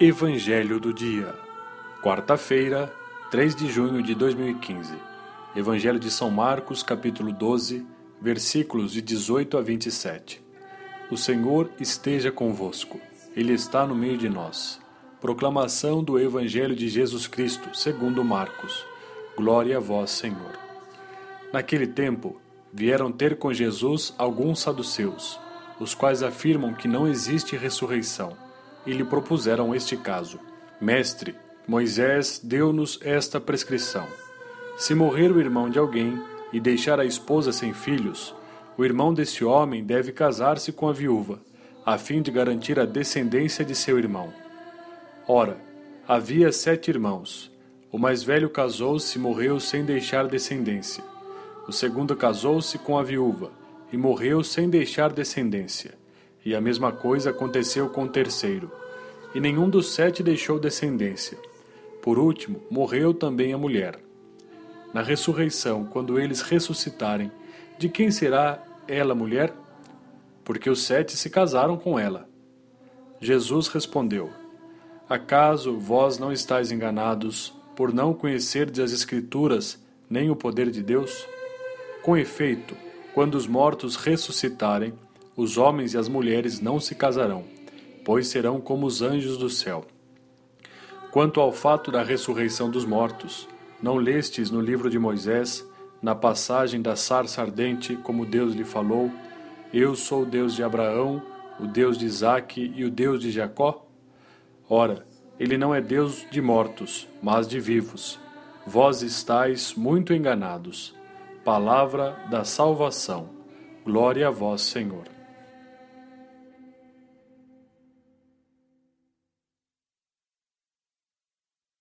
Evangelho do Dia, quarta-feira, 3 de junho de 2015. Evangelho de São Marcos, capítulo 12, versículos de 18 a 27. O Senhor esteja convosco, Ele está no meio de nós. Proclamação do Evangelho de Jesus Cristo, segundo Marcos. Glória a vós, Senhor. Naquele tempo, vieram ter com Jesus alguns saduceus, os quais afirmam que não existe ressurreição e lhe propuseram este caso: Mestre, Moisés deu-nos esta prescrição: se morrer o irmão de alguém e deixar a esposa sem filhos, o irmão desse homem deve casar-se com a viúva, a fim de garantir a descendência de seu irmão. Ora, havia sete irmãos. O mais velho casou-se e morreu sem deixar descendência. O segundo casou-se com a viúva e morreu sem deixar descendência. E a mesma coisa aconteceu com o terceiro. E nenhum dos sete deixou descendência. Por último, morreu também a mulher. Na ressurreição, quando eles ressuscitarem, de quem será ela mulher? Porque os sete se casaram com ela. Jesus respondeu: Acaso vós não estáis enganados por não conhecerdes as Escrituras nem o poder de Deus? Com efeito, quando os mortos ressuscitarem, os homens e as mulheres não se casarão, pois serão como os anjos do céu. Quanto ao fato da ressurreição dos mortos, não lestes no livro de Moisés, na passagem da sarça ardente, como Deus lhe falou: Eu sou o Deus de Abraão, o Deus de Isaque e o Deus de Jacó? Ora, ele não é Deus de mortos, mas de vivos. Vós estáis muito enganados. Palavra da salvação. Glória a vós, Senhor.